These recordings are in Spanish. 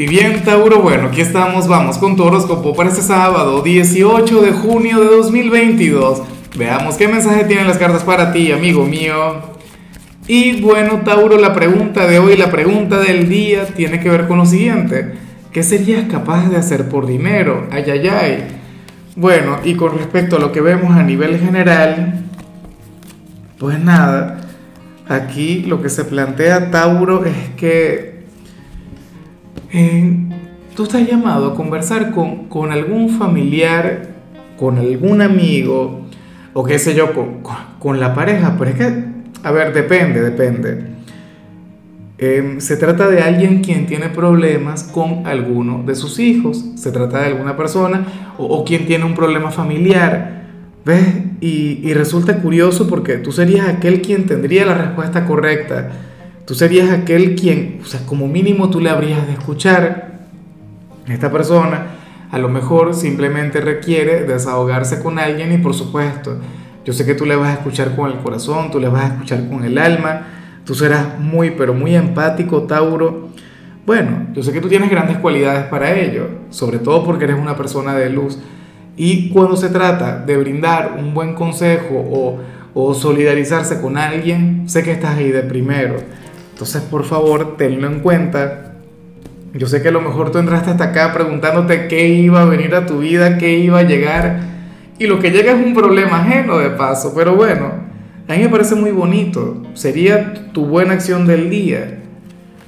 Y bien, Tauro, bueno, aquí estamos, vamos con tu horóscopo para este sábado, 18 de junio de 2022. Veamos qué mensaje tienen las cartas para ti, amigo mío. Y bueno, Tauro, la pregunta de hoy, la pregunta del día tiene que ver con lo siguiente. ¿Qué serías capaz de hacer por dinero? Ay, ay, ay. Bueno, y con respecto a lo que vemos a nivel general, pues nada, aquí lo que se plantea Tauro es que tú estás llamado a conversar con, con, algún familiar, con algún amigo, o qué sé yo, con, con la pareja, pero es que, a ver, depende, depende. Em, se trata de alguien quien tiene problemas con alguno de sus hijos, se trata de alguna persona o, o quien tiene un problema familiar, ¿ves? Y, y resulta curioso porque tú serías aquel quien tendría la respuesta correcta Tú serías aquel quien, o sea, como mínimo tú le habrías de escuchar. Esta persona a lo mejor simplemente requiere desahogarse con alguien y por supuesto, yo sé que tú le vas a escuchar con el corazón, tú le vas a escuchar con el alma, tú serás muy, pero muy empático, Tauro. Bueno, yo sé que tú tienes grandes cualidades para ello, sobre todo porque eres una persona de luz. Y cuando se trata de brindar un buen consejo o, o solidarizarse con alguien, sé que estás ahí de primero. Entonces, por favor, tenlo en cuenta. Yo sé que a lo mejor tú entraste hasta acá preguntándote qué iba a venir a tu vida, qué iba a llegar. Y lo que llega es un problema ajeno de paso. Pero bueno, a mí me parece muy bonito. Sería tu buena acción del día.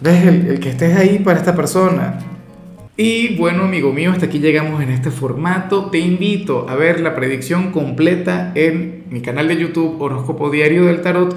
¿Ves? El, el que estés ahí para esta persona. Y bueno, amigo mío, hasta aquí llegamos en este formato. Te invito a ver la predicción completa en mi canal de YouTube Horóscopo Diario del Tarot